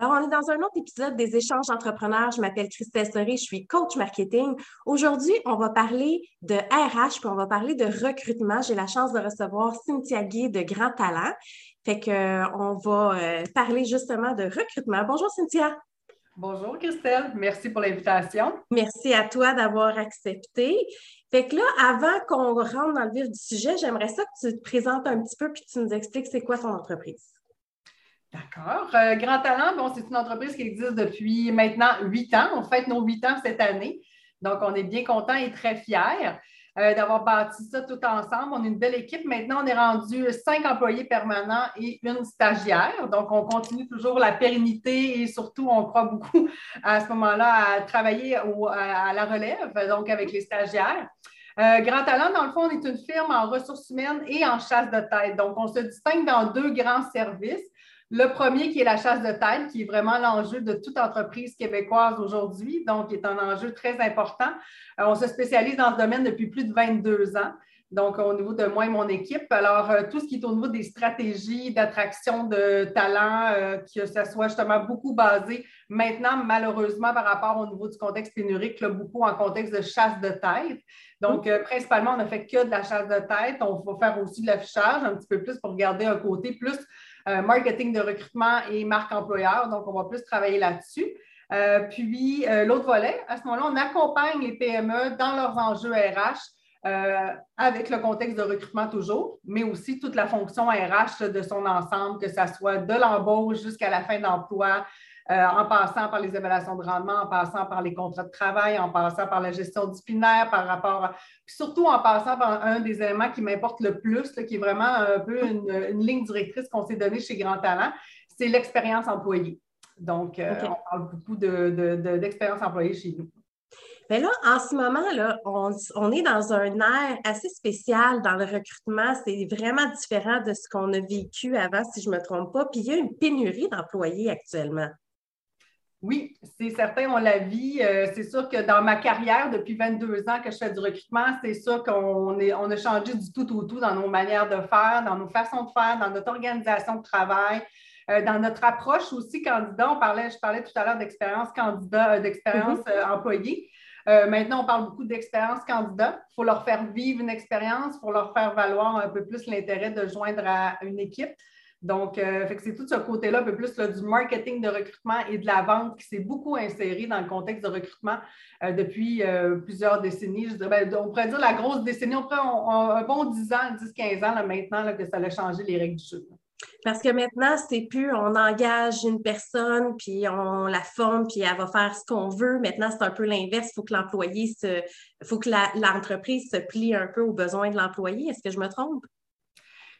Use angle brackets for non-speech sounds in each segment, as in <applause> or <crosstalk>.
Alors, on est dans un autre épisode des échanges entrepreneurs. Je m'appelle Christelle Soré, je suis coach marketing. Aujourd'hui, on va parler de RH, puis on va parler de recrutement. J'ai la chance de recevoir Cynthia Guy de Grand Talent. Fait qu'on euh, va euh, parler justement de recrutement. Bonjour Cynthia. Bonjour Christelle, merci pour l'invitation. Merci à toi d'avoir accepté. Fait que là, avant qu'on rentre dans le vif du sujet, j'aimerais ça que tu te présentes un petit peu puis que tu nous expliques c'est quoi ton entreprise. D'accord. Euh, Grand Talent, c'est une entreprise qui existe depuis maintenant huit ans. On fête nos huit ans cette année. Donc, on est bien content et très fiers euh, d'avoir bâti ça tout ensemble. On est une belle équipe. Maintenant, on est rendu cinq employés permanents et une stagiaire. Donc, on continue toujours la pérennité et surtout, on croit beaucoup à ce moment-là à travailler à, la relève, donc avec les stagiaires. Euh, Grand Talent, dans le fond, on est une firme en ressources humaines et en chasse de tête. Donc, on se distingue dans deux grands services. Le premier qui est la chasse de tête, qui est vraiment l'enjeu de toute entreprise québécoise aujourd'hui, donc est un enjeu très important. Euh, on se spécialise dans ce domaine depuis plus de 22 ans. Donc, au niveau de moi et mon équipe. Alors, euh, tout ce qui est au niveau des stratégies d'attraction de talents, euh, que ce soit justement beaucoup basé maintenant, malheureusement, par rapport au niveau du contexte pénurique, beaucoup en contexte de chasse de tête. Donc, principalement, on ne fait que de la chasse de tête. On va faire aussi de l'affichage un petit peu plus pour garder un côté plus euh, marketing de recrutement et marque employeur. Donc, on va plus travailler là-dessus. Euh, puis, euh, l'autre volet, à ce moment-là, on accompagne les PME dans leurs enjeux RH avec le contexte de recrutement toujours, mais aussi toute la fonction RH de son ensemble, que ce soit de l'embauche jusqu'à la fin d'emploi, euh, en passant par les évaluations de rendement, en passant par les contrats de travail, en passant par la gestion disciplinaire, par rapport à, puis surtout en passant par un des éléments qui m'importe le plus, qui est vraiment un peu une, ligne directrice qu'on s'est donnée chez Grand Talent, c'est l'expérience employée. Donc, euh, on parle beaucoup d'expérience employée chez nous. Mais là, en ce moment, là, on, on, est dans un air assez spécial dans le recrutement. C'est vraiment différent de ce qu'on a vécu avant, si je ne me trompe pas. Puis il y a une pénurie d'employés actuellement. Oui, c'est certain, on la vit. Euh, c'est sûr que dans ma carrière, depuis 22 ans que je fais du recrutement, c'est sûr qu'on on a changé du tout au tout dans nos manières de faire, dans nos façons de faire, dans notre organisation de travail, euh, dans notre approche aussi candidat. On parlait, je parlais tout à l'heure d'expérience candidat, euh, d'expérience mm-hmm. employée. maintenant, on parle beaucoup d'expérience candidat. Il faut leur faire vivre une expérience, il faut leur faire valoir un peu plus l'intérêt de joindre à une équipe. Donc, euh, c'est tout ce côté-là, un peu plus du marketing de recrutement et de la vente qui s'est beaucoup inséré dans le contexte de recrutement euh, depuis euh, plusieurs décennies. Ben, on pourrait dire la grosse décennie, on pourrait un bon 10 ans, 10-15 ans maintenant que ça a changé les règles du jeu. Parce que maintenant, c'est plus on engage une personne, puis on la forme, puis elle va faire ce qu'on veut. Maintenant, c'est un peu l'inverse. Il faut que l'employé se. faut que l'entreprise se plie un peu aux besoins de l'employé. Est-ce que je me trompe?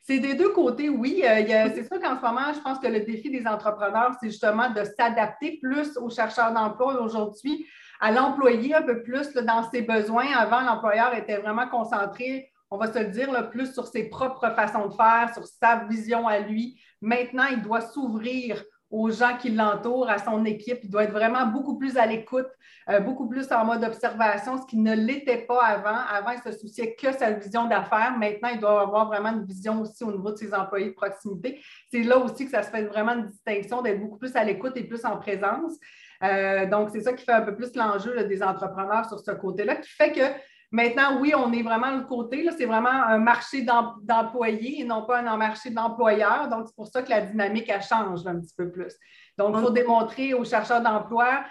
C'est des deux côtés, oui. Euh, c'est sûr qu'en ce moment, je pense que le défi des entrepreneurs, c'est justement de s'adapter plus aux chercheurs d'emploi aujourd'hui, à l'employé un peu plus dans ses besoins. Avant, l'employeur était vraiment concentré, on va se le dire, plus sur ses propres façons de faire, sur sa vision à lui. Maintenant, il doit s'ouvrir aux gens qui l'entourent, à son équipe. Il doit être vraiment beaucoup plus à l'écoute, euh, beaucoup plus en mode observation, ce qui ne l'était pas avant. Avant, il se souciait que sa vision d'affaires. Maintenant, il doit avoir vraiment une vision aussi au niveau de ses employés de proximité. C'est là aussi que ça se fait vraiment une distinction d'être beaucoup plus à l'écoute et plus en présence. Euh, donc, c'est ça qui fait un peu plus l'enjeu des entrepreneurs sur ce côté-là, qui fait que Maintenant, oui, on est vraiment de côté. C'est vraiment un marché d'employés et non pas un marché d'employeurs. Donc, c'est pour ça que la dynamique, elle change un petit peu plus. Donc, il faut démontrer aux chercheurs d'emploi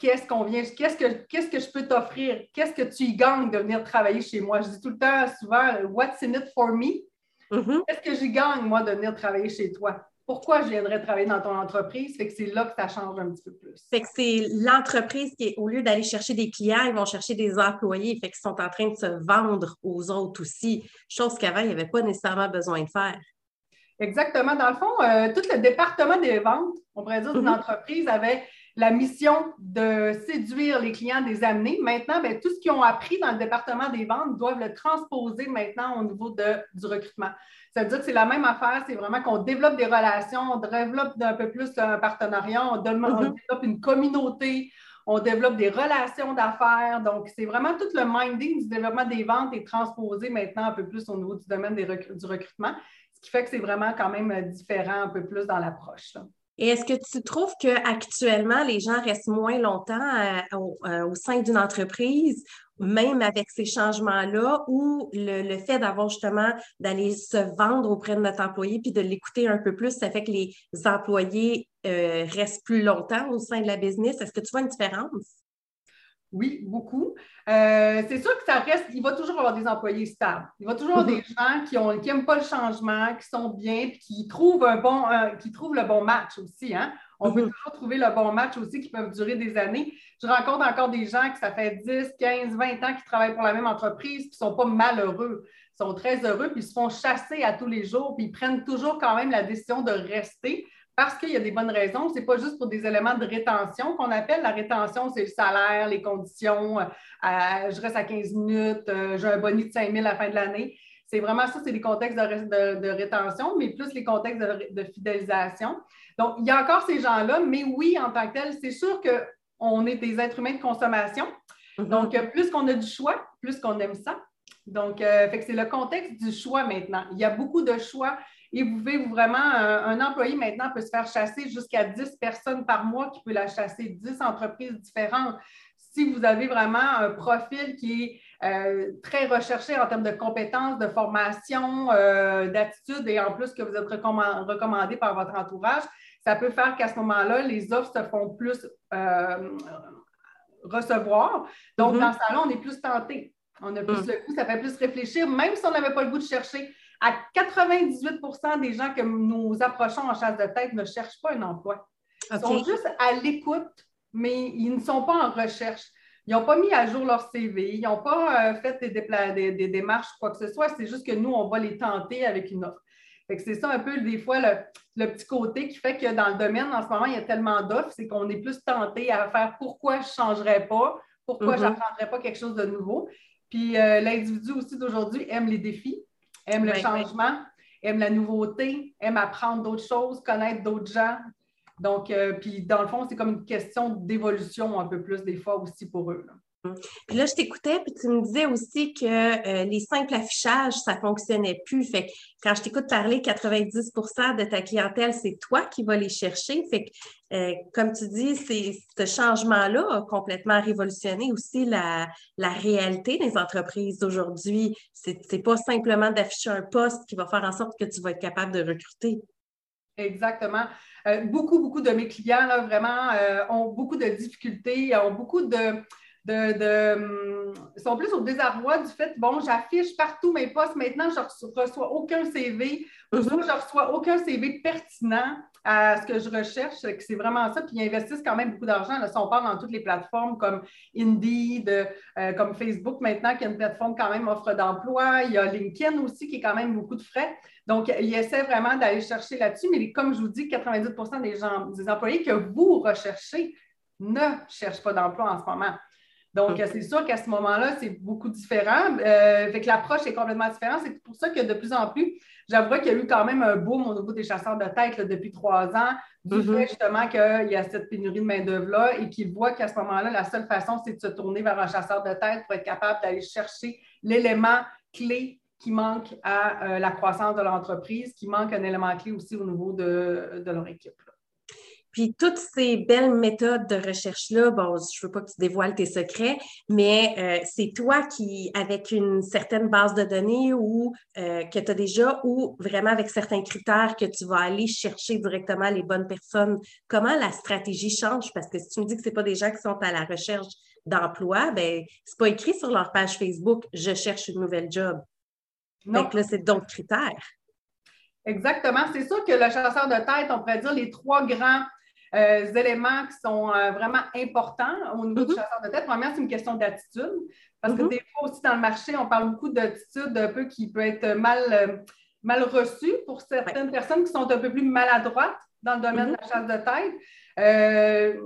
qu'est-ce qu'on vient, qu'est-ce que, qu'est-ce que je peux t'offrir, qu'est-ce que tu y gagnes de venir travailler chez moi? Je dis tout le temps, souvent, what's in it for me? Mm-hmm. Qu'est-ce que j'y gagne, moi, de venir travailler chez toi? Pourquoi je viendrais travailler dans ton entreprise? Fait que c'est là que ça change un petit peu plus. Fait que c'est l'entreprise qui, au lieu d'aller chercher des clients, ils vont chercher des employés. Fait qu'ils sont en train de se vendre aux autres aussi, chose qu'avant, il n'y avait pas nécessairement besoin de faire. Exactement. Dans le fond, euh, tout le département des ventes, on pourrait dire, d'une mm-hmm. entreprise avait la mission de séduire les clients, des amener. Maintenant, bien, tout ce qu'ils ont appris dans le département des ventes doivent le transposer maintenant au niveau de, du recrutement. Ça veut dire que c'est la même affaire, c'est vraiment qu'on développe des relations, on développe un peu plus un partenariat, on, mm-hmm. développe une communauté, on développe des relations d'affaires. Donc, c'est vraiment tout le minding du développement des ventes est transposé maintenant un peu plus au niveau du domaine du recrutement, ce qui fait que c'est vraiment quand même différent un peu plus dans l'approche. Et est-ce que tu trouves qu'actuellement, les gens restent moins longtemps euh, au, sein d'une entreprise, même avec ces changements-là, ou le, fait d'avoir justement d'aller se vendre auprès de notre employé puis de l'écouter un peu plus, ça fait que les employés restent plus longtemps au sein de la business? Est-ce que tu vois une différence? Oui, beaucoup. Euh, c'est sûr que ça reste, il va toujours avoir des employés stables. Il va toujours avoir des gens qui n'aiment pas le changement, qui sont bien, puis qui trouvent un bon, qui trouvent le bon match aussi. Hein? On peut mhm. toujours trouver le bon match aussi qui peuvent durer des années. Je rencontre encore des gens qui, ça fait 10, 15, 20 ans qui travaillent pour la même entreprise, puis ne sont pas malheureux. Ils sont très heureux, puis ils se font chasser à tous les jours, puis ils prennent toujours quand même la décision de rester parce qu'il y a des bonnes raisons. Ce n'est pas juste pour des éléments de rétention qu'on appelle. La rétention, c'est le salaire, les conditions. Euh, je reste à 15 minutes, euh, j'ai un bonus de 5 000 à la fin de l'année. C'est vraiment ça, c'est les contextes de, rétention, mais plus les contextes de, fidélisation. Donc, il y a encore ces gens-là, mais oui, en tant que tel, c'est sûr qu'on est des êtres humains de consommation. Mm-hmm. Donc, plus qu'on a du choix, plus qu'on aime ça. Donc, euh, c'est le contexte du choix maintenant. Il y a beaucoup de choix et vous pouvez vraiment, un, employé maintenant peut se faire chasser jusqu'à 10 personnes par mois qui peut la chasser, 10 entreprises différentes. Si vous avez vraiment un profil qui est euh, très recherché en termes de compétences, de formation, euh, d'attitude et en plus que vous êtes recommandé par votre entourage, ça peut faire qu'à ce moment-là, les offres se font plus euh, recevoir. Donc, mm-hmm. dans ce temps-là, on est plus tenté. On a plus mm. le goût, ça fait plus réfléchir, même si on n'avait pas le goût de chercher à 98% des gens que nous approchons en chasse de tête ne cherchent pas un emploi. Ils sont juste à l'écoute, mais ils ne sont pas en recherche. Ils n'ont pas mis à jour leur CV, ils n'ont pas euh, fait des, des, démarches, quoi que ce soit. C'est juste que nous, on va les tenter avec une offre. C'est ça un peu, des fois, le, petit côté qui fait que dans le domaine, en ce moment, il y a tellement d'offres, c'est qu'on est plus tenté à faire pourquoi je ne changerais pas, pourquoi je mm-hmm. n'apprendrais pas quelque chose de nouveau. Puis euh, l'individu aussi d'aujourd'hui aime les défis aime le changement, aime la nouveauté, aime apprendre d'autres choses, connaître d'autres gens. Donc, euh, puis dans le fond, c'est comme une question d'évolution un peu plus des fois aussi pour eux. Puis là, je t'écoutais, puis tu me disais aussi que euh, les simples affichages, ça ne fonctionnait plus. Fait que quand je t'écoute parler, 90% de ta clientèle, c'est toi qui vas les chercher. Fait que, euh, comme tu dis, ce changement-là a complètement révolutionné aussi la, réalité des entreprises d'aujourd'hui. Ce n'est pas simplement d'afficher un poste qui va faire en sorte que tu vas être capable de recruter. Exactement. Euh, beaucoup, beaucoup de mes clients, là, vraiment, ont beaucoup de difficultés, ont beaucoup de hum, sont plus au désarroi du fait, bon, j'affiche partout mes postes, maintenant, je ne reçois aucun CV, je ne reçois aucun CV pertinent à ce que je recherche, c'est vraiment ça. Puis ils investissent quand même beaucoup d'argent. Là, si on parle dans toutes les plateformes comme Indeed, euh, comme Facebook maintenant, qui est une plateforme quand même offre d'emploi. Il y a LinkedIn aussi qui est quand même beaucoup de frais. Donc, ils essaient vraiment d'aller chercher là-dessus. Mais comme je vous dis, 90 des, gens, des employés que vous recherchez ne cherchent pas d'emploi en ce moment. Donc, c'est sûr qu'à ce moment-là, c'est beaucoup différent. Euh, fait que l'approche est complètement différente. C'est pour ça que de plus en plus, j'avoue qu'il y a eu quand même un boom au niveau des chasseurs de tête depuis trois ans, du mm-hmm. fait justement qu'il y a cette pénurie de main-d'œuvre-là et qu'ils voient qu'à ce moment-là, la seule façon, c'est de se tourner vers un chasseur de tête pour être capable d'aller chercher l'élément clé qui manque à euh, la croissance de l'entreprise, qui manque un élément clé aussi au niveau de, de leur équipe. Puis toutes ces belles méthodes de recherche-là, bon, je ne veux pas que tu dévoiles tes secrets, mais euh, c'est toi qui, avec une certaine base de données ou euh, que tu as déjà, ou vraiment avec certains critères que tu vas aller chercher directement les bonnes personnes. Comment la stratégie change? Parce que si tu me dis que ce pas des gens qui sont à la recherche d'emploi, ben c'est pas écrit sur leur page Facebook je cherche une nouvelle job. Donc là, c'est d'autres critères. Exactement. C'est sûr que le chasseur de tête, on pourrait dire les trois grands euh, éléments qui sont euh, vraiment importants au niveau du mm-hmm. chasseur de tête. Premièrement, c'est une question d'attitude. Parce que mm-hmm. des fois aussi dans le marché, on parle beaucoup d'attitude un peu qui peut être mal, euh, mal reçue pour certaines personnes qui sont un peu plus maladroites dans le domaine de la mm-hmm. chasse de tête.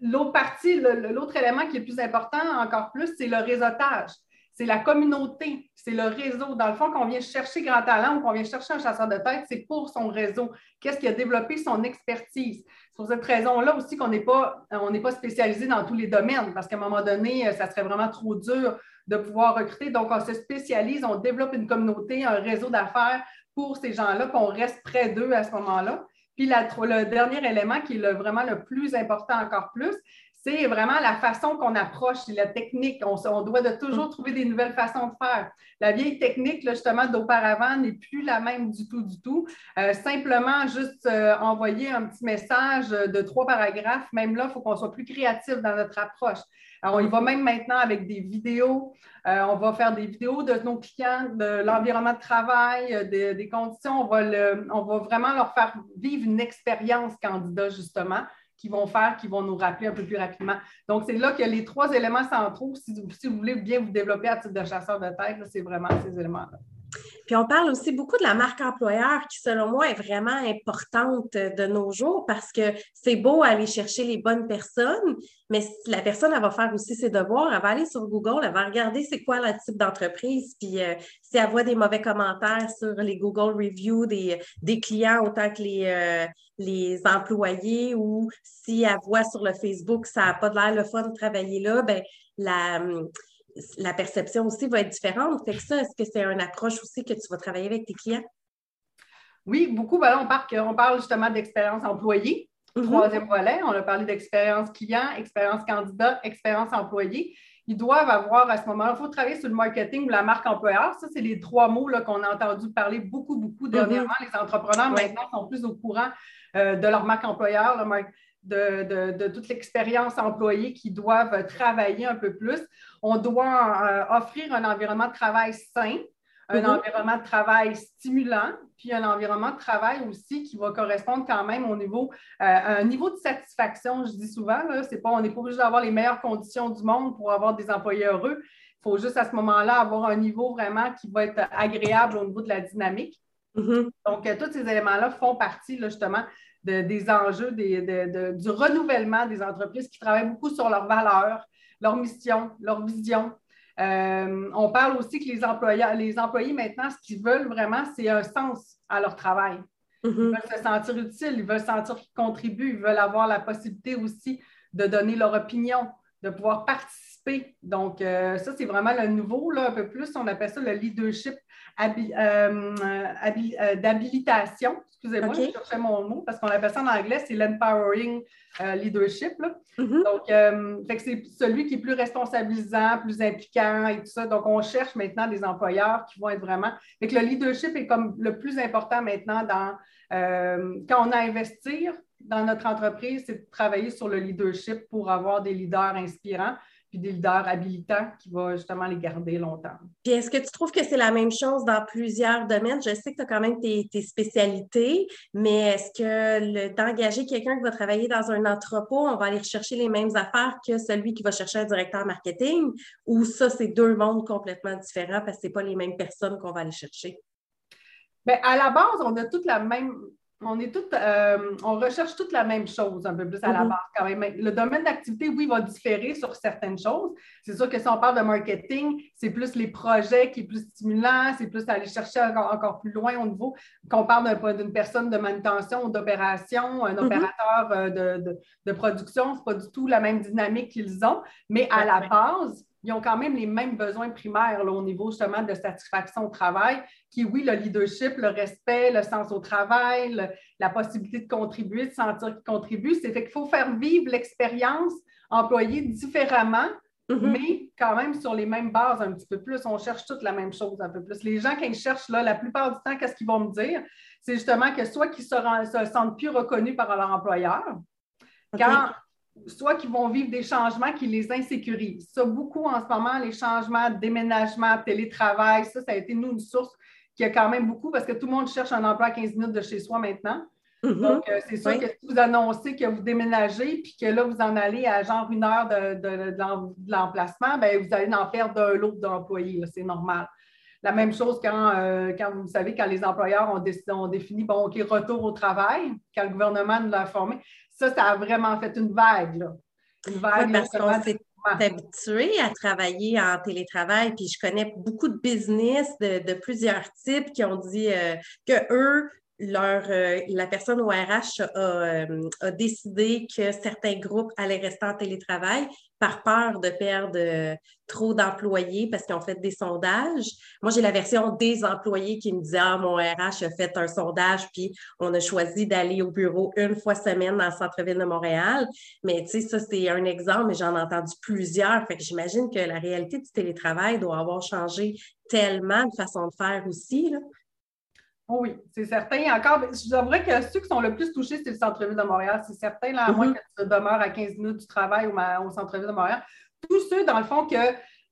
l'autre partie, l'autre élément qui est plus important encore plus, c'est le réseautage c'est la communauté, c'est le réseau. Dans le fond, qu'on vient chercher grand talent ou qu'on vient chercher un chasseur de tête, c'est pour son réseau. Qu'est-ce qui a développé son expertise? C'est pour cette raison-là aussi qu'on n'est pas, on pas spécialisé dans tous les domaines, parce qu'à un moment donné, ça serait vraiment trop dur de pouvoir recruter. Donc, on se spécialise, on développe une communauté, un réseau d'affaires pour ces gens-là, puis on reste près d'eux à ce moment-là. Puis le dernier élément qui est vraiment le plus important encore plus, c'est vraiment la façon qu'on approche, la technique. On, doit de toujours trouver des nouvelles façons de faire. La vieille technique, justement, d'auparavant n'est plus la même du tout, du tout. Euh, simplement, juste euh, envoyer un petit message de trois paragraphes, même là, il faut qu'on soit plus créatif dans notre approche. Alors, on y va même maintenant avec des vidéos. Euh, on va faire des vidéos de nos clients, de l'environnement de travail, des conditions. On va vraiment leur faire vivre une expérience candidat, justement qui vont faire, qui vont nous rappeler un peu plus rapidement. Donc, c'est là que les trois éléments centraux, si, si vous voulez bien vous développer à titre de chasseur de tête, c'est vraiment ces éléments-là. Puis on parle aussi beaucoup de la marque employeur qui, selon moi, est vraiment importante de nos jours parce que c'est beau aller chercher les bonnes personnes, mais la personne, elle va faire aussi ses devoirs, elle va aller sur Google, elle va regarder c'est quoi le type d'entreprise, puis euh, si elle voit des mauvais commentaires sur les Google Reviews des, des clients autant que les, euh, les employés ou si elle voit sur le Facebook ça n'a pas l'air le fun de travailler là, ben la la perception aussi va être différente. Fait que ça, est-ce que c'est une approche aussi que tu vas travailler avec tes clients? Oui, beaucoup. Ben on, parle, on parle justement d'expérience employée. Mm-hmm. Troisième volet, on a parlé d'expérience client, expérience candidat, expérience employé. Ils doivent avoir à ce moment-là, il faut travailler sur le marketing ou la marque employeur. Ça, c'est les trois mots qu'on a entendu parler beaucoup, beaucoup dernièrement. Mm-hmm. Les entrepreneurs maintenant sont plus au courant euh, de leur marque employeur, de, toute l'expérience employée qui doivent travailler un peu plus. On doit euh, offrir un environnement de travail sain, un mm-hmm. environnement de travail stimulant, puis un environnement de travail aussi qui va correspondre quand même au niveau, euh, un niveau de satisfaction. Je dis souvent, c'est pas, on n'est pas obligé d'avoir les meilleures conditions du monde pour avoir des employés heureux. Il faut juste à ce moment-là avoir un niveau vraiment qui va être agréable au niveau de la dynamique. Mm-hmm. Donc, euh, tous ces éléments-là font partie justement des enjeux du renouvellement des entreprises qui travaillent beaucoup sur leurs valeurs, leur mission, leur vision. Euh, on parle aussi que les, employés, les employés maintenant, ce qu'ils veulent vraiment, c'est un sens à leur travail. Ils mm-hmm. veulent se sentir utiles, ils veulent sentir qu'ils contribuent, ils veulent avoir la possibilité aussi de donner leur opinion, de pouvoir participer. Donc, euh, ça, c'est vraiment le nouveau, là, un peu plus. On appelle ça le leadership euh, euh, d'habilitation. Excusez-moi, je cherchais mon mot parce qu'on appelle ça en anglais, c'est l'empowering euh, leadership. Mm-hmm. Donc, c'est celui qui est plus responsabilisant, plus impliquant et tout ça. Donc, on cherche maintenant des employeurs qui vont être vraiment. Fait que le leadership est comme le plus important maintenant dans quand on a à investir dans notre entreprise, c'est de travailler sur le leadership pour avoir des leaders inspirants puis des leaders habilitants qui vont justement les garder longtemps. Puis est-ce que tu trouves que c'est la même chose dans plusieurs domaines? Je sais que tu as quand même tes, spécialités, mais est-ce que d'engager quelqu'un qui va travailler dans un entrepôt, on va aller chercher les mêmes affaires que celui qui va chercher un directeur marketing? Ou ça, c'est deux mondes complètement différents parce que ce pas les mêmes personnes qu'on va aller chercher? Bien, à la base, on a toute la même on est toutes, euh, on recherche toute la même chose un peu plus à la mm-hmm. base quand même. Le domaine d'activité, oui, va différer sur certaines choses. C'est sûr que si on parle de marketing, c'est plus les projets qui est plus stimulant, c'est plus aller chercher encore, plus loin au niveau qu'on parle d'une personne de manutention ou d'opération, un mm-hmm. opérateur euh, de, de, production, c'est pas du tout la même dynamique qu'ils ont, mais à la base, ils ont quand même les mêmes besoins primaires au niveau justement de satisfaction au travail, qui, oui, le leadership, le respect, le sens au travail, la possibilité de contribuer, de sentir qu'ils contribuent. C'est fait qu'il faut faire vivre l'expérience employée différemment, mm-hmm. mais quand même sur les mêmes bases un petit peu plus. On cherche toutes la même chose un peu plus. Les gens, quand ils cherchent là, la plupart du temps, qu'est-ce qu'ils vont me dire? C'est justement que soit qu'ils se, se sentent plus reconnus par leur employeur, quand soit qu'ils vont vivre des changements qui les insécurisent. Ça, beaucoup en ce moment, les changements, déménagement, télétravail, ça, ça a été, nous, une source qui a quand même beaucoup parce que tout le monde cherche un emploi à 15 minutes de chez soi maintenant. Mm-hmm. Donc, euh, c'est sûr que si vous annoncez que vous déménagez puis que là, vous en allez à genre une heure de, l'emplacement, bien, vous allez en perdre un lot d'employés. C'est normal. La même chose quand, euh, quand, vous savez, quand les employeurs ont, décidé, ont défini, bon, OK, retour au travail, quand le gouvernement nous l'a informé ça, ça a vraiment fait une vague. Là. Une vague. parce qu'on s'est habitué à travailler en télétravail, puis je connais beaucoup de business de, plusieurs types qui ont dit euh, que eux, leur, euh, la personne au RH euh, a, décidé que certains groupes allaient rester en télétravail par peur de perdre euh, trop d'employés parce qu'ils ont fait des sondages. Moi, j'ai la version des employés qui me disait Ah, mon RH a fait un sondage, puis on a choisi d'aller au bureau une fois semaine dans le centre-ville de Montréal. Mais tu sais, ça, c'est un exemple, mais j'en ai entendu plusieurs. Fait que j'imagine que la réalité du télétravail doit avoir changé tellement de façon de faire aussi. Là. Oh oui, c'est certain. Encore, je vous avouerais que ceux qui sont le plus touchés, c'est le centre-ville de Montréal. C'est certain, là, à moins mm-hmm. que tu demeures à 15 minutes du travail au, centre-ville de Montréal. Tous ceux, dans le fond, que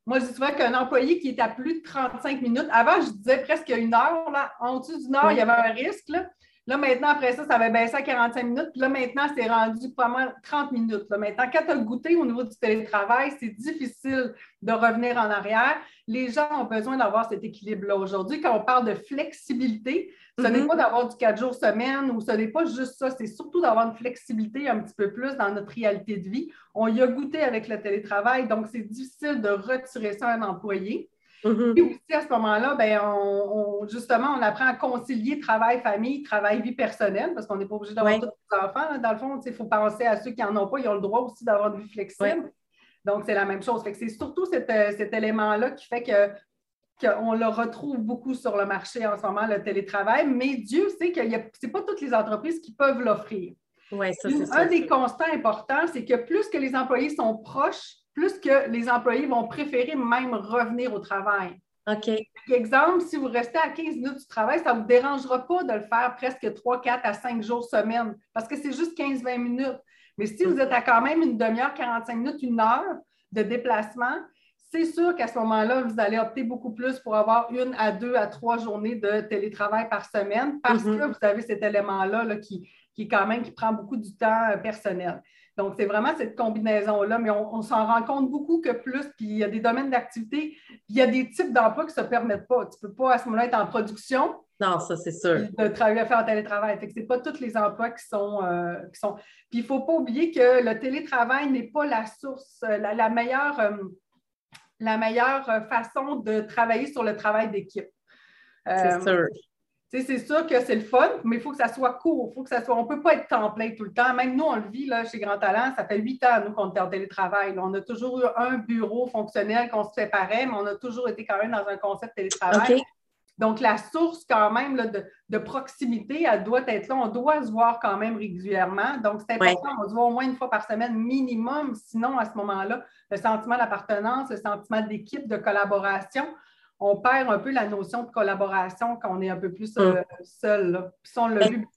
moi, je dis souvent qu'un employé qui est à plus de 35 minutes, avant, je disais presque une heure, là, en dessous d'une heure, il y avait un risque. Là. Là, maintenant, après ça, ça avait baissé à 45 minutes. Puis là, maintenant, c'est rendu pas mal 30 minutes. Là. Maintenant, quand tu as goûté au niveau du télétravail, c'est difficile de revenir en arrière. Les gens ont besoin d'avoir cet équilibre-là. Aujourd'hui, quand on parle de flexibilité, ce n'est mm-hmm. pas d'avoir du 4 jours semaine ou ce n'est pas juste ça, c'est surtout d'avoir une flexibilité un petit peu plus dans notre réalité de vie. On y a goûté avec le télétravail, donc c'est difficile de retirer ça à un employé. Mm-hmm. Puis aussi, à ce moment-là, ben, on, justement, on apprend à concilier travail-famille, travail-vie personnelle, parce qu'on n'est pas obligé d'avoir tous les enfants. Dans le fond, il faut penser à ceux qui n'en ont pas, ils ont le droit aussi d'avoir une vie flexible. Donc, c'est la même chose. c'est surtout euh, cet, élément-là qui fait que qu'on le retrouve beaucoup sur le marché en ce moment, le télétravail, mais Dieu sait que ce n'est pas toutes les entreprises qui peuvent l'offrir. Ouais, ça, Un des constants importants, c'est que plus que les employés sont proches plus que les employés vont préférer même revenir au travail. OK. Exemple, si vous restez à 15 minutes du travail, ça ne vous dérangera pas de le faire presque 3, 4 à 5 jours semaine parce que c'est juste 15-20 minutes. Mais si vous êtes à quand même une demi-heure, 45 minutes, une heure de déplacement, c'est sûr qu'à ce moment-là, vous allez opter beaucoup plus pour avoir une à deux à trois journées de télétravail par semaine parce mm-hmm. que vous avez cet élément-là là, qui, qui, quand même, qui prend beaucoup du temps euh, personnel. Donc, c'est vraiment cette combinaison-là, mais on, s'en rend compte beaucoup que plus, puis il y a des domaines d'activité, il y a des types d'emplois qui ne se permettent pas. Tu ne peux pas à ce moment-là être en production. Non, ça, c'est sûr. De travailler à faire en télétravail. ce n'est pas tous les emplois qui sont. Euh, qui sont... Puis il ne faut pas oublier que le télétravail n'est pas la source, euh, la, meilleure, euh, la meilleure façon de travailler sur le travail d'équipe. c'est sûr c'est sûr que c'est le fun, mais il faut que ça soit court. Faut que ça soit, on ne peut pas être temps plein tout le temps. Même nous, on le vit là, chez Grand Talent, ça fait huit ans, nous, qu'on est en télétravail. on a toujours eu un bureau fonctionnel qu'on se séparait, mais on a toujours été quand même dans un concept télétravail. Donc, la source quand même de, proximité, elle doit être là. On doit se voir quand même régulièrement. Donc, c'est important. On se voit au moins une fois par semaine minimum. Sinon, à ce moment-là, le sentiment d'appartenance, le sentiment d'équipe, de collaboration, on perd un peu la notion de collaboration quand on est un peu plus euh, hum. seul.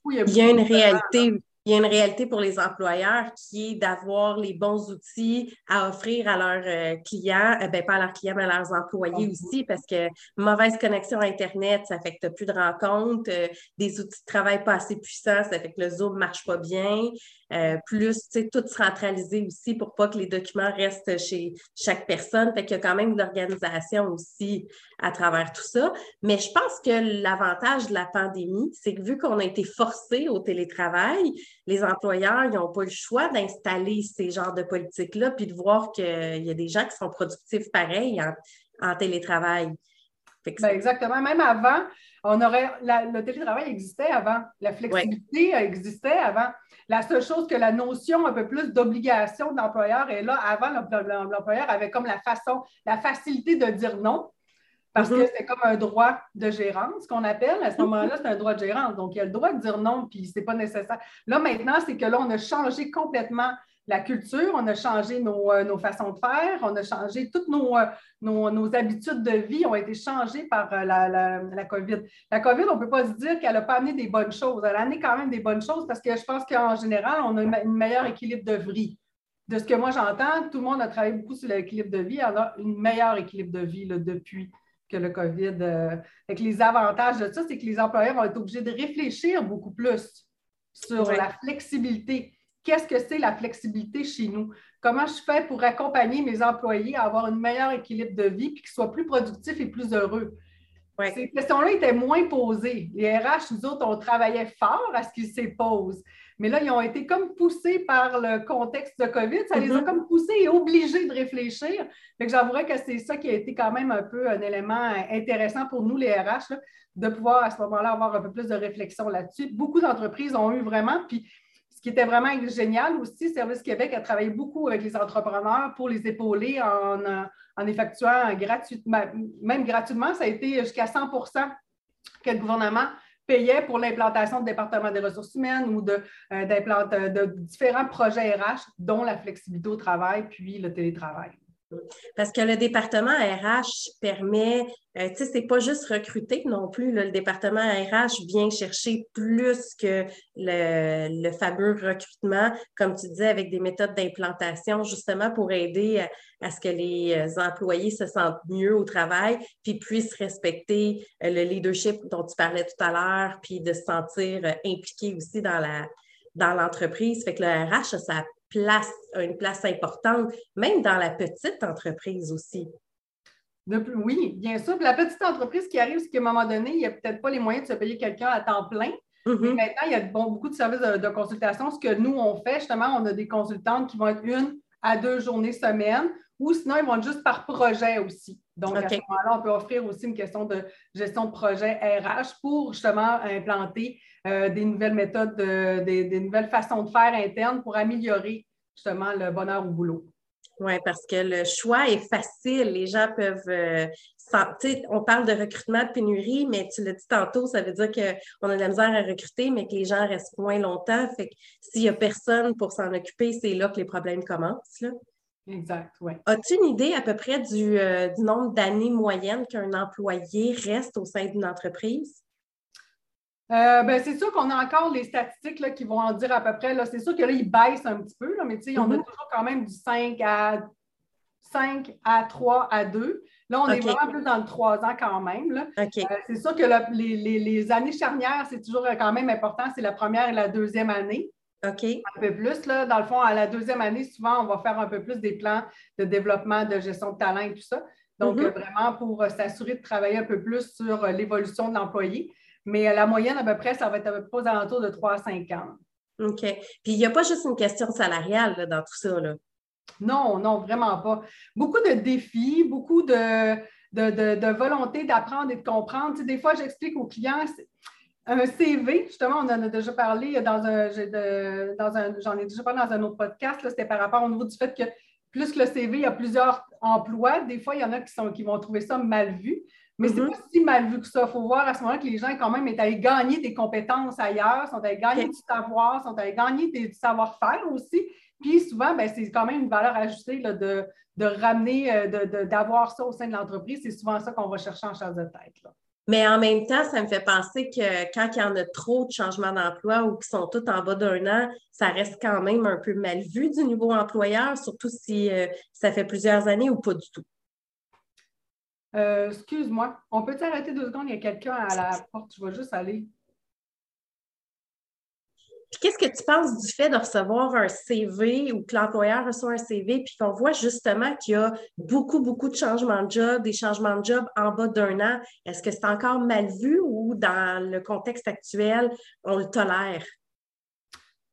il y a une réalité il y a une réalité pour les employeurs qui est d'avoir les bons outils à offrir à leurs euh, clients, euh, ben, pas à leurs clients, mais à leurs employés aussi, parce que mauvaise connexion Internet, ça fait que tu n'as plus de rencontres, euh, des outils de travail pas assez puissants, ça fait que le Zoom ne marche pas bien. Plus, tu sais, tout centralisé aussi pour pas que les documents restent chez chaque personne. Fait qu'il y a quand même de l'organisation aussi à travers tout ça. Mais je pense que l'avantage de la pandémie, c'est que vu qu'on a été forcé au télétravail, les employeurs, n'ont pas le choix d'installer ces genres de politiques-là, puis de voir qu'il y a des gens qui sont productifs pareil en, télétravail. Ben, exactement. Même avant, on aurait le télétravail existait avant, la flexibilité existait avant. La seule chose que la notion un peu plus d'obligation de l'employeur est là, avant, l'employeur avait comme la façon, la facilité de dire non parce que mm-hmm. c'est comme un droit de gérance qu'on appelle. À ce mm-hmm. moment-là, c'est un droit de gérance. Donc, il y a le droit de dire non, puis ce n'est pas nécessaire. Là, maintenant, c'est que là, on a changé complètement la culture, on a changé nos, euh, façons de faire, on a changé toutes nos, euh, nos, habitudes de vie ont été changées par euh, la, la, COVID. La COVID, on ne peut pas se dire qu'elle n'a pas amené des bonnes choses. Elle a amené quand même des bonnes choses parce que je pense qu'en général, on a un meilleur équilibre de vie. De ce que moi j'entends, tout le monde a travaillé beaucoup sur l'équilibre de vie. On a un meilleur équilibre de vie là, depuis que le COVID. Euh, les avantages de ça, c'est que les employeurs vont être obligés de réfléchir beaucoup plus sur la flexibilité. Qu'est-ce que c'est la flexibilité chez nous? Comment je fais pour accompagner mes employés à avoir un meilleur équilibre de vie et qu'ils soient plus productifs et plus heureux? Ces questions-là étaient moins posées. Les RH, nous autres, on travaillait fort à ce qu'ils se posent. Mais là, ils ont été comme poussés par le contexte de COVID. Ça les a mm-hmm. comme poussés et obligés de réfléchir. Fait que j'avouerais que c'est ça qui a été quand même un peu un élément intéressant pour nous, les RH, de pouvoir à ce moment-là avoir un peu plus de réflexion là-dessus. Beaucoup d'entreprises ont eu vraiment, puis ce qui était vraiment génial aussi, Service Québec a travaillé beaucoup avec les entrepreneurs pour les épauler en, effectuant gratuitement, même gratuitement, ça a été jusqu'à 100% que le gouvernement payait pour l'implantation de départements des ressources humaines ou de, euh, de différents projets RH, dont la flexibilité au travail puis le télétravail. Parce que le département RH permet, euh, tu sais, c'est pas juste recruter non plus. le département RH vient chercher plus que le, fameux recrutement, comme tu disais, avec des méthodes d'implantation, justement pour aider à, ce que les euh, employés se sentent mieux au travail, puis puissent respecter euh, le leadership dont tu parlais tout à l'heure, puis de se sentir impliqués aussi dans la dans l'entreprise. Fait que le RH, ça place, une place importante, même dans la petite entreprise aussi. oui, bien sûr. la petite entreprise qui arrive, c'est qu'à un moment donné, il n'y a peut-être pas les moyens de se payer quelqu'un à temps plein. Mm-hmm. Maintenant, il y a beaucoup de services de, consultation. Ce que nous, on fait, justement, on a des consultantes qui vont être une à deux journées semaine ou sinon, ils vont être juste par projet aussi. Donc, à ce moment-là, on peut offrir aussi une question de gestion de projet RH pour justement implanter euh, des nouvelles méthodes, des, nouvelles façons de faire internes pour améliorer justement le bonheur au boulot. Oui, parce que le choix est facile. Les gens peuvent. Euh, on parle de recrutement de pénurie, mais tu l'as dit tantôt, ça veut dire qu'on a de la misère à recruter, mais que les gens restent moins longtemps. Fait que s'il n'y a personne pour s'en occuper, c'est là que les problèmes commencent. Exact, oui. As-tu une idée à peu près du, euh, du nombre d'années moyennes qu'un employé reste au sein d'une entreprise? Euh, ben, c'est sûr qu'on a encore les statistiques là, qui vont en dire à peu près. C'est sûr que là, ils baissent un petit peu, là, mais on a mhm. toujours quand même du 5 à 5 à 3 à 2. Là, on est vraiment plus dans le 3 ans quand même. Euh, c'est sûr que les, années charnières, c'est toujours quand même important. C'est la première et la deuxième année. Un peu plus. Là. Dans le fond, à la deuxième année, souvent, on va faire un peu plus des plans de développement, de gestion de talent et tout ça. Donc, mhm. vraiment pour s'assurer de travailler un peu plus sur l'évolution de l'employé. Mais la moyenne, à peu près, ça va être à peu près aux alentours de 3 à 5 ans. OK. Puis il n'y a pas juste une question salariale dans tout ça. Là? Non, non, vraiment pas. Beaucoup de défis, beaucoup de, de, volonté d'apprendre et de comprendre. des fois, j'explique aux clients un CV, justement, on en a déjà parlé dans un, j'en ai déjà parlé dans un autre podcast, c'était par rapport au niveau du fait que plus que le CV, il y a plusieurs emplois. Des fois, il y en a qui, sont, qui vont trouver ça mal vu. Mais c'est mm-hmm. pas si mal vu que ça. Il faut voir à ce moment-là que les gens, quand même, sont allés gagner des compétences ailleurs, sont allés gagner du savoir, sont allés gagner du savoir-faire aussi. Puis souvent, ben, c'est quand même une valeur ajoutée de, de, ramener, euh, d'avoir ça au sein de l'entreprise. C'est souvent ça qu'on va chercher en charge de tête. Mais en même temps, ça me fait penser que quand il y en a trop de changements d'emploi ou qui sont tous en bas d'un an, ça reste quand même un peu mal vu du niveau employeur, surtout si euh, ça fait plusieurs années ou pas du tout. Euh, excuse-moi, on peut t'arrêter deux secondes? Il y a quelqu'un à la porte. Je vais juste aller. Qu'est-ce que tu penses du fait de recevoir un CV ou que l'employeur reçoit un CV puis qu'on voit justement qu'il y a beaucoup, beaucoup de changements de job, des changements de job en bas d'un an? Est-ce que c'est encore mal vu ou dans le contexte actuel, on le tolère?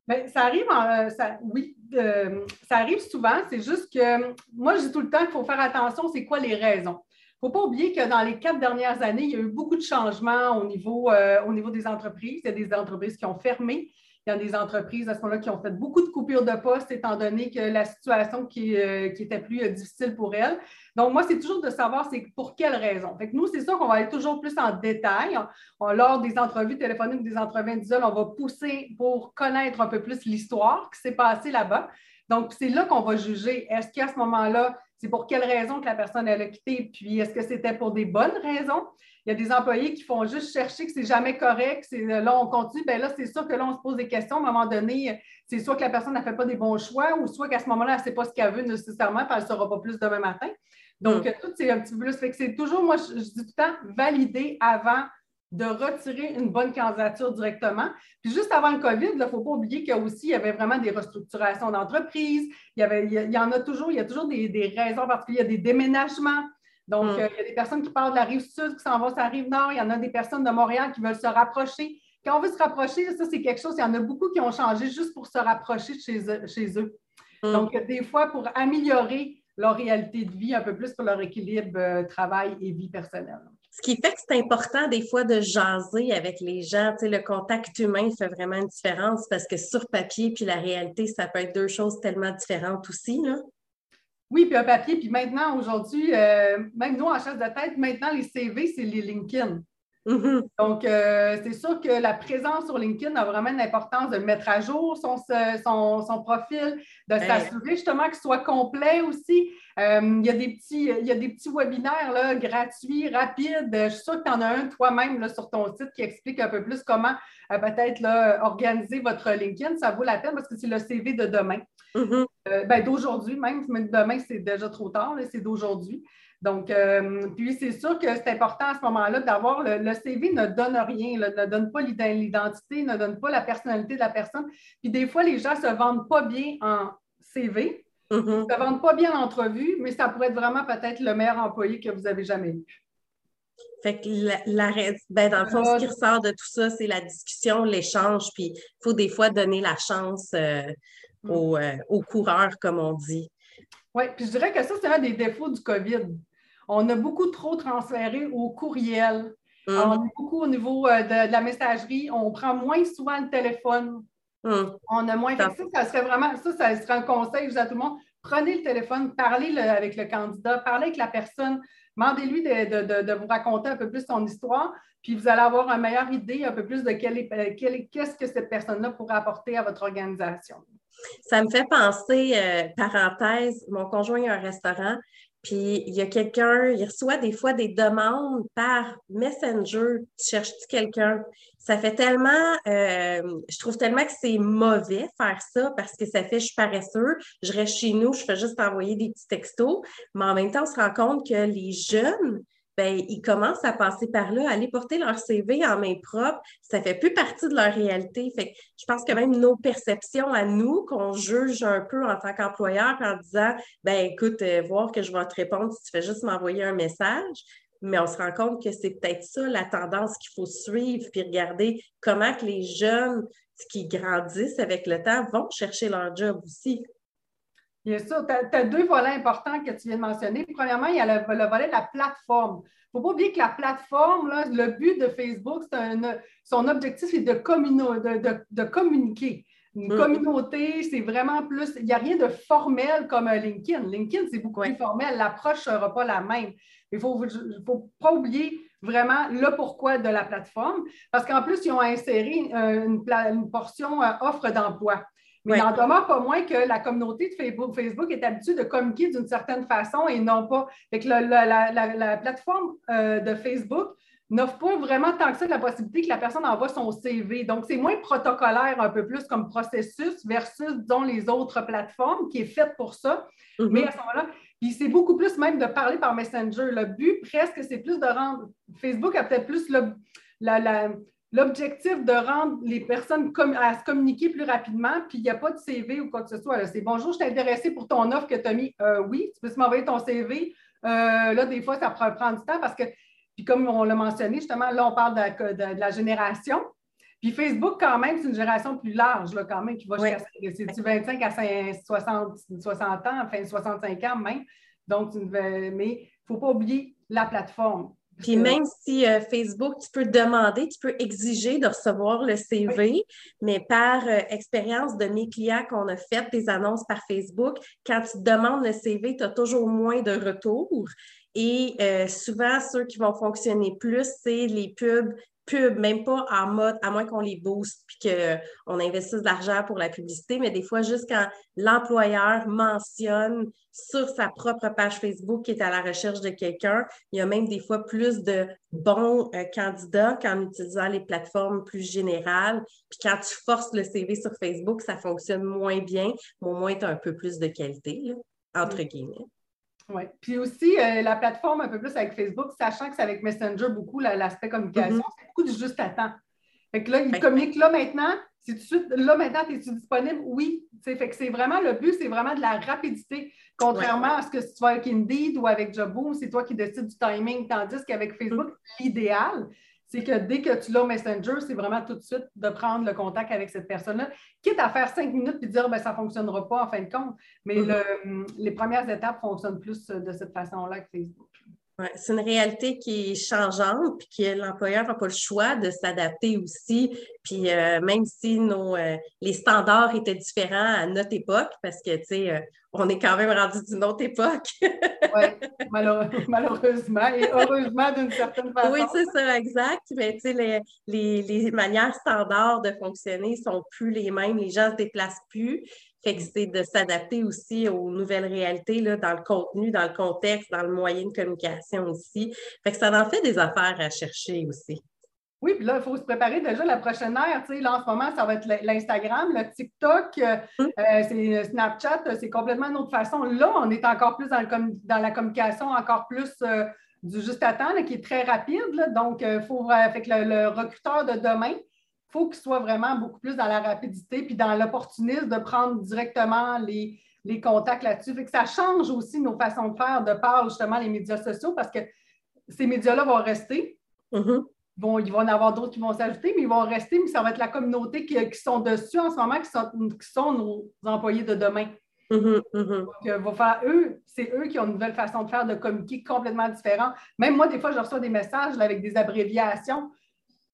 Bien, ça arrive, en, ça, oui, euh, ça arrive souvent. C'est juste que moi, je dis tout le temps qu'il faut faire attention, c'est quoi les raisons? Ne faut pas oublier que dans les quatre dernières années, il y a eu beaucoup de changements au niveau, euh, au niveau des entreprises. Il y a des entreprises qui ont fermé. Il y a des entreprises à ce moment-là qui ont fait beaucoup de coupures de postes, étant donné que la situation qui, euh, était plus euh, difficile pour elles. Donc, moi, c'est toujours de savoir c'est pour quelles raisons. Fait nous, c'est sûr qu'on va aller toujours plus en détail. lors des entrevues téléphoniques, des entrevues individuelles, on va pousser pour connaître un peu plus l'histoire qui s'est passée là-bas. Donc, c'est là qu'on va juger. Est-ce qu'à ce moment-là, c'est pour quelle raison que la personne elle a quitté, puis est-ce que c'était pour des bonnes raisons? Il y a des employés qui font juste chercher que c'est jamais correct, c'est là on continue, bien là, c'est sûr que là, on se pose des questions. À un moment donné, c'est soit que la personne n'a fait pas des bons choix ou soit qu'à ce moment-là, elle ne sait pas ce qu'elle veut nécessairement, puis elle ne saura pas plus demain matin. Donc, hmm. tout, c'est un petit peu plus. Fait que c'est toujours, moi, je, je, dis tout le temps, valider avant de retirer une bonne candidature directement. Puis juste avant le COVID, il ne faut pas oublier qu'il y, aussi, il y avait vraiment des restructurations d'entreprises. Il y, avait, il y en a toujours, il y a toujours des, raisons particulières, il y a des déménagements. Donc, mm. euh, il y a des personnes qui partent de la rive sud, qui s'en vont sur la rive nord. Il y en a des personnes de Montréal qui veulent se rapprocher. Quand on veut se rapprocher, ça, c'est quelque chose. Il y en a beaucoup qui ont changé juste pour se rapprocher de chez eux. Mm. Donc, des fois, pour améliorer leur réalité de vie un peu plus pour leur équilibre euh, travail et vie personnelle. Ce qui fait que c'est important des fois de jaser avec les gens. Tu sais, le contact humain fait vraiment une différence parce que sur papier puis la réalité, ça peut être deux choses tellement différentes aussi. Là. Oui, puis un papier. Puis maintenant, aujourd'hui, euh, même nous, en chasse de tête, maintenant, les CV, c'est les LinkedIn. Mm-hmm. Donc, euh, c'est sûr que la présence sur LinkedIn a vraiment une importance de mettre à jour son, son, profil, de s'assurer justement qu'il soit complet aussi. Euh, il, y a des petits, il y a des petits webinaires là, gratuits, rapides. Je suis sûre que tu en as un toi-même sur ton site qui explique un peu plus comment euh, peut-être organiser votre LinkedIn. Ça vaut la peine parce que c'est le CV de demain. Mm-hmm. ben, d'aujourd'hui même, mais demain, c'est déjà trop tard, c'est d'aujourd'hui. Donc, euh, puis c'est sûr que c'est important à ce moment-là d'avoir le, CV ne donne rien, ne donne pas l'identité, ne donne pas la personnalité de la personne. Puis des fois, les gens ne se vendent pas bien en CV, mm-hmm. ils ne se vendent pas bien en entrevue, mais ça pourrait être vraiment peut-être le meilleur employé que vous avez jamais eu. Fait que la, ben dans le fond, ce qui ressort de tout ça, c'est la discussion, l'échange, puis il faut des fois donner la chance euh, mm. euh, aux, coureurs, comme on dit. Oui, puis je dirais que ça, c'est un des défauts du COVID. On a beaucoup trop transféré au courriel. Mm. On a beaucoup au niveau euh, de, la messagerie. On prend moins souvent le téléphone. Mm. On a moins. Ça, ça serait vraiment, ça, ça serait un conseil je à tout le monde. Prenez le téléphone, parlez avec le candidat, parlez avec la personne, demandez-lui de, vous raconter un peu plus son histoire, puis vous allez avoir une meilleure idée un peu plus de euh, qu'est-ce que cette personne-là pourrait apporter à votre organisation. Ça me fait penser, euh, parenthèse, mon conjoint a un restaurant, puis il y a quelqu'un, il reçoit des fois des demandes par Messenger. Tu cherches-tu quelqu'un? Ça fait tellement, euh, je trouve tellement que c'est mauvais faire ça parce que ça fait, je suis paresseux, je reste chez nous, je fais juste envoyer des petits textos. Mais en même temps, on se rend compte que les jeunes, ben, ils commencent à passer par là, à aller porter leur CV en main propre. Ça fait plus partie de leur réalité. Fait que je pense que même nos perceptions à nous, qu'on juge un peu en tant qu'employeur en disant, ben écoute, euh, voir que je vais te répondre si tu fais juste m'envoyer un message. Mais on se rend compte que c'est peut-être ça la tendance qu'il faut suivre, puis regarder comment que les jeunes qui grandissent avec le temps vont chercher leur job aussi. Bien sûr, tu as, deux volets importants que tu viens de mentionner. Premièrement, il y a le, volet de la plateforme. Il ne faut pas oublier que la plateforme, le but de Facebook, son objectif est de, de, communiquer. Une mm. communauté, c'est vraiment plus. Il n'y a rien de formel comme LinkedIn. LinkedIn, c'est beaucoup plus formel. L'approche ne sera pas la même. Il ne faut, faut, pas oublier vraiment le pourquoi de la plateforme, parce qu'en plus, ils ont inséré une, une portion euh, offre d'emploi. Mais il n'en demeure pas moins que la communauté de Facebook, Facebook est habituée de communiquer d'une certaine façon et non pas. Fait la, plateforme euh, de Facebook n'offre pas vraiment tant que ça la possibilité que la personne envoie son CV. Donc, c'est moins protocolaire un peu plus comme processus versus, disons, les autres plateformes qui est faite pour ça. Mm-hmm. Mais à ce moment-là, puis c'est beaucoup plus même de parler par Messenger. Le but, presque, c'est plus de rendre. Facebook a peut-être plus le, la, L'objectif de rendre les personnes à se communiquer plus rapidement, puis il n'y a pas de CV ou quoi que ce soit. C'est bonjour, je t'ai intéressé pour ton offre que tu as mis. Euh, oui, tu peux m'envoyer ton CV. Euh, là, des fois, ça prend, du temps parce que, puis comme on l'a mentionné, justement, là, on parle de, la génération. Puis Facebook, quand même, c'est une génération plus large, là, quand même, qui va jusqu'à du 25 à 60, 60 ans, enfin 65 ans même. Donc, mais il ne faut pas oublier la plateforme. Puis même si euh, Facebook, tu peux demander, tu peux exiger de recevoir le CV, mais par euh, expérience de mes clients qu'on a fait des annonces par Facebook, quand tu demandes le CV, tu as toujours moins de retours. Et euh, souvent, ceux qui vont fonctionner plus, c'est les pubs pub, même pas en mode, à moins qu'on les booste puis qu'on investisse de l'argent pour la publicité, mais des fois, juste quand l'employeur mentionne sur sa propre page Facebook qu'il est à la recherche de quelqu'un, il y a même des fois plus de bons euh, candidats qu'en utilisant les plateformes plus générales. Puis quand tu forces le CV sur Facebook, ça fonctionne moins bien, mais au moins tu as un peu plus de qualité, entre guillemets. Oui. Puis aussi, euh, la plateforme un peu plus avec Facebook, sachant que c'est avec Messenger beaucoup l'aspect communication, c'est beaucoup du juste à temps. Fait que là, ils communiquent là maintenant, Si tout de suite, là, maintenant, es-tu disponible? Oui. Fait que c'est vraiment le but, c'est vraiment de la rapidité. Contrairement à ce que si tu vas avec Indeed ou avec Jobboom, c'est toi qui décides du timing. Tandis qu'avec Facebook, l'idéal, c'est que dès que tu l'as au Messenger, c'est vraiment tout de suite de prendre le contact avec cette personne-là, quitte à faire cinq minutes et dire ben, ça ne fonctionnera pas en fin de compte. Mais mm-hmm. les premières étapes fonctionnent plus de cette façon-là que Facebook. Ouais, c'est une réalité qui est changeante, puis que l'employeur n'a pas le choix de s'adapter aussi. Puis euh, même si nos, euh, les standards étaient différents à notre époque, parce que, tu sais, euh, on est quand même rendu d'une autre époque. oui, <laughs> malheureusement, et heureusement d'une certaine façon. Oui, c'est ça, exact. Mais tu sais, les, les, les, manières standards de fonctionner sont plus les mêmes. Les gens ne se déplacent plus. Fait que c'est de s'adapter aussi aux nouvelles réalités là, dans le contenu, dans le contexte, dans le moyen de communication aussi. Fait que ça en fait des affaires à chercher aussi. Oui, puis là, il faut se préparer déjà la prochaine ère. Tu sais, là, en ce moment, ça va être l'Instagram, le TikTok, euh, hum. euh, c'est Snapchat, c'est complètement une autre façon. Là, on est encore plus dans, le dans la communication, encore plus euh, du juste à temps, qui est très rapide. Donc, il faut fait que le recruteur de demain, faut qu'il soit vraiment beaucoup plus dans la rapidité puis dans l'opportunisme de prendre directement les, contacts là-dessus. que ça change aussi nos façons de faire de par justement les médias sociaux parce que ces médias-là vont rester. Mm-hmm. Bon, il va y en avoir d'autres qui vont s'ajouter, mais ils vont rester, mais ça va être la communauté qui, sont dessus en ce moment, qui sont, nos employés de demain. Mm-hmm. Donc, euh, eux, c'est eux qui ont une nouvelle façon de faire, de communiquer complètement différente. Même moi, des fois, je reçois des messages avec des abréviations.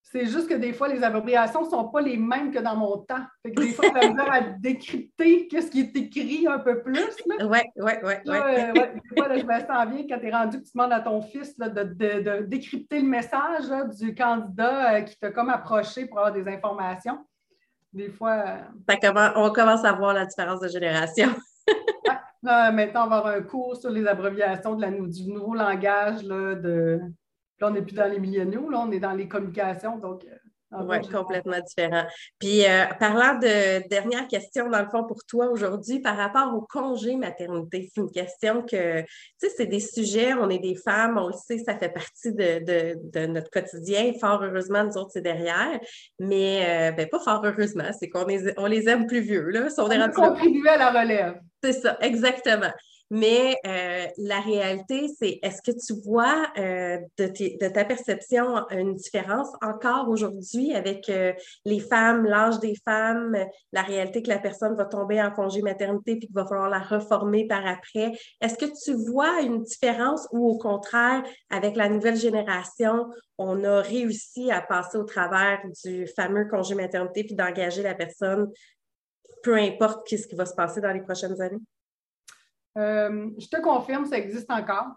C'est juste que des fois, les abréviations ne sont pas les mêmes que dans mon temps. Fait que des fois, j'ai besoin <laughs> à décrypter ce qui est écrit un peu plus. Oui, oui, oui. Ouais. Des fois, je me sens bien quand tu es rendu que tu demandes à ton fils de, décrypter le message du candidat euh, qui t'a comme approché pour avoir des informations. Des fois. Euh, on commence à voir la différence de génération. maintenant, on va avoir un cours sur les abréviations de la, du nouveau langage là, de Là, on n'est plus dans les milléniaux, là, on est dans les communications. Donc, euh, oui, complètement différent. Puis, euh, parlant de dernière question, dans le fond, pour toi aujourd'hui, par rapport au congé maternité, c'est une question que, tu sais, c'est des sujets, on est des femmes, on le sait, ça fait partie de, notre quotidien. Fort heureusement, nous autres, c'est derrière. Mais, euh, ben, pas fort heureusement, c'est qu'on les, on les aime plus vieux, là. on, on à la relève. C'est ça, exactement. Mais euh, la réalité, c'est est-ce que tu vois euh, de, ta perception une différence encore aujourd'hui avec euh, les femmes, l'âge des femmes, la réalité que la personne va tomber en congé maternité puis qu'il va falloir la reformer par après? Est-ce que tu vois une différence ou au contraire, avec la nouvelle génération, on a réussi à passer au travers du fameux congé maternité puis d'engager la personne, peu importe ce qui va se passer dans les prochaines années? Euh, je te confirme, ça existe encore.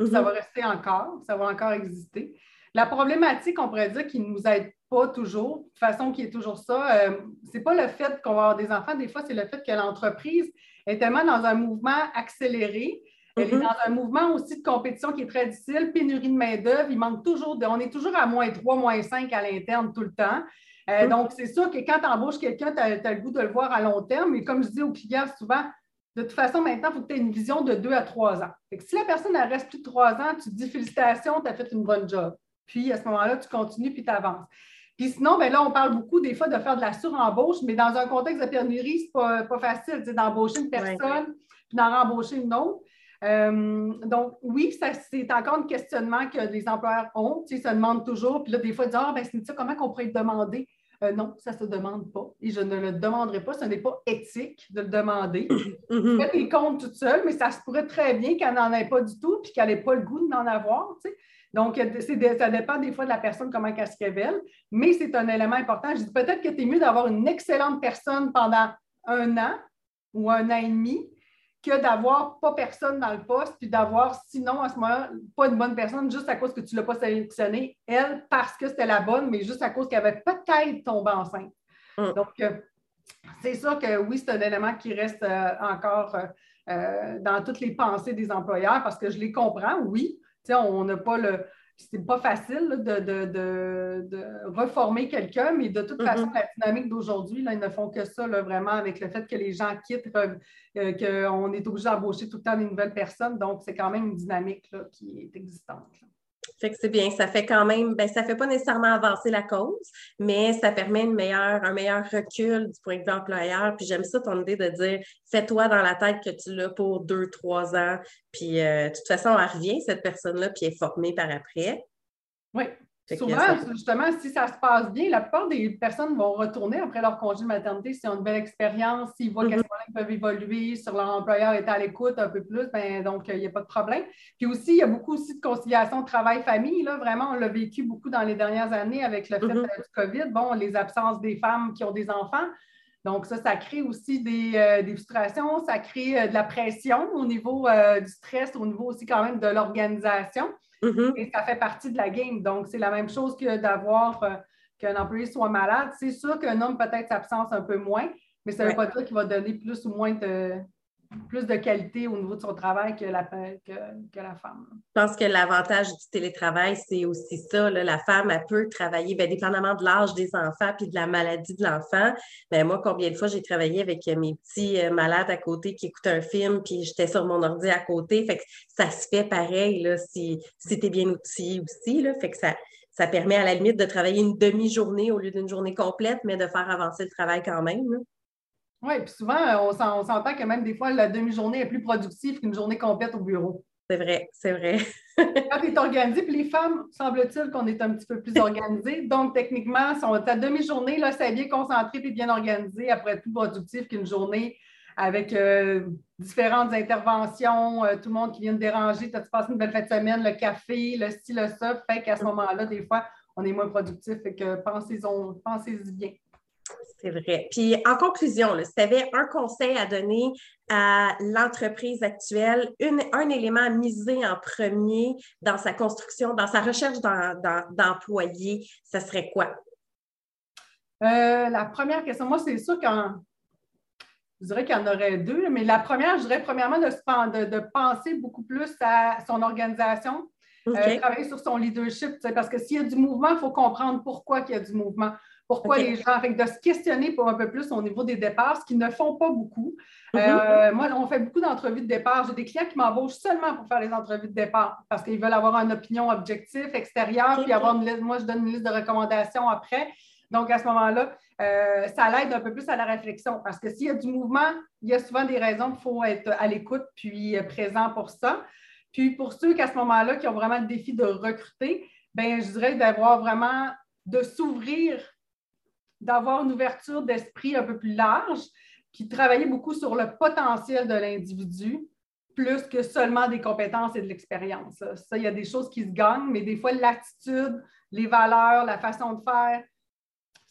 Ça mhm. va rester encore. Ça va encore exister. La problématique, on pourrait dire, qui ne nous aide pas toujours, de façon qui est toujours ça, euh, ce n'est pas le fait qu'on va avoir des enfants. Des fois, c'est le fait que l'entreprise est tellement dans un mouvement accéléré. Elle est mhm. dans un mouvement aussi de compétition qui est très difficile, pénurie de main-d'œuvre. Il manque toujours, on est toujours à moins 3, moins 5 à l'interne tout le temps. Euh, mhm. Donc, c'est sûr que quand tu embauches quelqu'un, tu as, le goût de le voir à long terme. Mais comme je dis aux clients souvent, de toute façon, maintenant, il faut que tu aies une vision de deux à trois ans. si la personne reste plus de trois ans, tu te dis félicitations, tu as fait une bonne job. Puis à ce moment-là, tu continues puis tu avances. Puis sinon, ben là, on parle beaucoup des fois de faire de la surembauche, mais dans un contexte de pénurie, ce n'est pas, pas, facile d'embaucher une personne puis d'en rembaucher une autre. Euh, donc, oui, c'est encore un questionnement que les employeurs ont. Ils se demandent toujours. Puis là, des fois, ils disent Ah, ben, c'est ça, comment on pourrait te demander? Euh, non, ça ne se demande pas et je ne le demanderai pas. Ce n'est pas éthique de le demander. <coughs> Mm Faites les comptes toute seule, mais ça se pourrait très bien qu'elle n'en ait pas du tout et qu'elle n'ait pas le goût d'en avoir. Donc, ça dépend des fois de la personne, comment elle se révèle, mais c'est un élément important. Je dis peut-être que c'est mieux d'avoir une excellente personne pendant un an ou un an et demi que d'avoir pas personne dans le poste, puis d'avoir sinon à ce moment-là pas une bonne personne juste à cause que tu ne l'as pas sélectionnée, elle, parce que c'était la bonne, mais juste à cause qu'elle avait peut-être tombé enceinte. Mm. Donc, euh, c'est sûr que oui, c'est un élément qui reste euh, encore euh, dans toutes les pensées des employeurs parce que je les comprends, oui. On n'a pas le, c'est pas facile de, reformer quelqu'un, mais de toute mm-hmm. façon, la dynamique d'aujourd'hui, ils ne font que ça, vraiment, avec le fait que les gens quittent, euh, qu'on est obligé d'embaucher tout le temps des nouvelles personnes. Donc, c'est quand même une dynamique qui est existante. Fait que c'est bien, ça fait quand même, ben, ça fait pas nécessairement avancer la cause, mais ça permet un meilleur recul du point de vue employeur. Puis j'aime ça ton idée de dire, fais-toi dans la tête que tu l'as pour deux, trois ans. Puis euh, de toute façon, elle revient, cette personne-là, puis elle est formée par après. Oui, Souvent, justement, si ça se passe bien, la plupart des personnes vont retourner après leur congé de maternité s'ils ont une belle expérience, s'ils voient mm peuvent évoluer, sur leur employeur est à l'écoute un peu plus, ben, donc il n'y a pas de problème. Puis aussi, il y a beaucoup aussi de conciliation travail-famille. Là, vraiment, on l'a vécu beaucoup dans les dernières années avec le fait mm-hmm. du COVID. Bon, les absences des femmes qui ont des enfants. Donc, ça, ça crée aussi des, euh, frustrations, ça crée euh, de la pression au niveau euh, du stress, au niveau aussi quand même de l'organisation. Mm-hmm. Et ça fait partie de la game. Donc, c'est la même chose que d'avoir euh, qu'un employé soit malade. C'est sûr qu'un homme peut-être s'absence un peu moins, mais ça ne veut pas dire qu'il va donner plus ou moins de, plus de qualité au niveau de son travail que la, femme. Je pense que l'avantage du télétravail, c'est aussi ça. la femme, elle peut travailler, bien, dépendamment de l'âge des enfants puis de la maladie de l'enfant. Ben, moi, combien de fois j'ai travaillé avec mes petits euh, malades à côté qui écoutent un film, puis j'étais sur mon ordi à côté. Fait que ça se fait pareil là, si, si tu es bien outillé aussi. Là, fait que ça, ça permet à la limite de travailler une demi-journée au lieu d'une journée complète, mais de faire avancer le travail quand même. Oui, puis souvent, euh, on s'entend que même des fois, la demi-journée est plus productive qu'une journée complète au bureau. C'est vrai, c'est vrai. <laughs> Quand tu es organisé, puis les femmes, semble-t-il qu'on est un petit peu plus organisées. Donc, techniquement, ta demi-journée, là, c'est bien concentré et bien organisé, après plus productif qu'une journée avec euh, différentes interventions, euh, tout le monde qui vient de déranger. Tu as passé une belle fête de semaine, le café, le style, le ça. Fait qu'à ce moment-là, des fois, on est moins productif. Fait que pensez-y pensez bien. C'est vrai. Puis en conclusion, si tu avais un conseil à donner à l'entreprise actuelle, un élément à miser en premier dans sa construction, dans sa recherche d'employés, ce serait quoi? Euh, la première question, moi, c'est sûr qu'en. Je dirais qu'il y en aurait deux, mais la première, je dirais premièrement de, de, penser beaucoup plus à son organisation, euh, travailler sur son leadership, parce que s'il y a du mouvement, il faut comprendre pourquoi il y a du mouvement. Pourquoi les gens, fait de se questionner pour un peu plus au niveau des départs, ce qu'ils ne font pas beaucoup. Mm-hmm. Euh, moi, on fait beaucoup d'entrevues de départ. J'ai des clients qui m'embauchent seulement pour faire les entrevues de départ parce qu'ils veulent avoir une opinion objective, extérieure, puis avoir une liste. Moi, je donne une liste de recommandations après. Donc, à ce moment-là, euh, ça l'aide un peu plus à la réflexion parce que s'il y a du mouvement, il y a souvent des raisons qu'il faut être à l'écoute puis euh, présent pour ça. Puis pour ceux qui, à ce moment-là, qui ont vraiment le défi de recruter, bien, je dirais d'avoir vraiment, de s'ouvrir d'avoir une ouverture d'esprit un peu plus large, qui travaillait beaucoup sur le potentiel de l'individu, plus que seulement des compétences et de l'expérience. Ça, il y a des choses qui se gagnent, mais des fois, l'attitude, les valeurs, la façon de faire,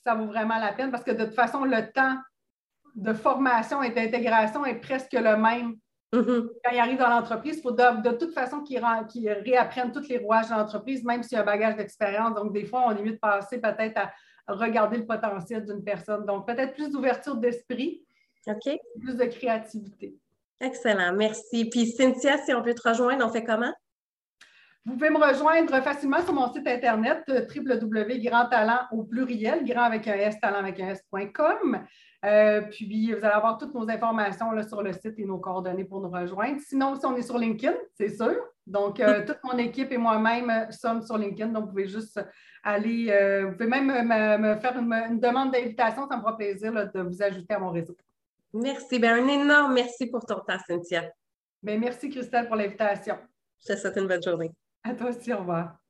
ça vaut vraiment la peine parce que de toute façon, le temps de formation et d'intégration est presque le même mm-hmm. Quand ils arrivent dans l'entreprise, il faut de, toute façon qu'ils réapprennent tous les rouages de l'entreprise, même s'il y a un bagage d'expérience. Donc, des fois, on est mieux de passer peut-être à regarder le potentiel d'une personne. Donc, peut-être plus d'ouverture d'esprit, plus de créativité. Excellent, merci. Puis Cynthia, si on peut te rejoindre, on fait comment? Vous pouvez me rejoindre facilement sur mon site internet euh, www.grandtalent au pluriel, grand avec un S, talent avec un S.com. Euh, puis, vous allez avoir toutes nos informations là, sur le site et nos coordonnées pour nous rejoindre. Sinon, si on est sur LinkedIn, c'est sûr. Donc, euh, toute mon équipe et moi-même sommes sur LinkedIn. Donc, vous pouvez juste aller, vous pouvez même me, faire une, demande d'invitation. Ça me fera plaisir de vous ajouter à mon réseau. Merci. Bien, un énorme merci pour ton temps, Cynthia. Bien, merci, Christelle, pour l'invitation. Je te souhaite une bonne journée. À toi aussi, au revoir.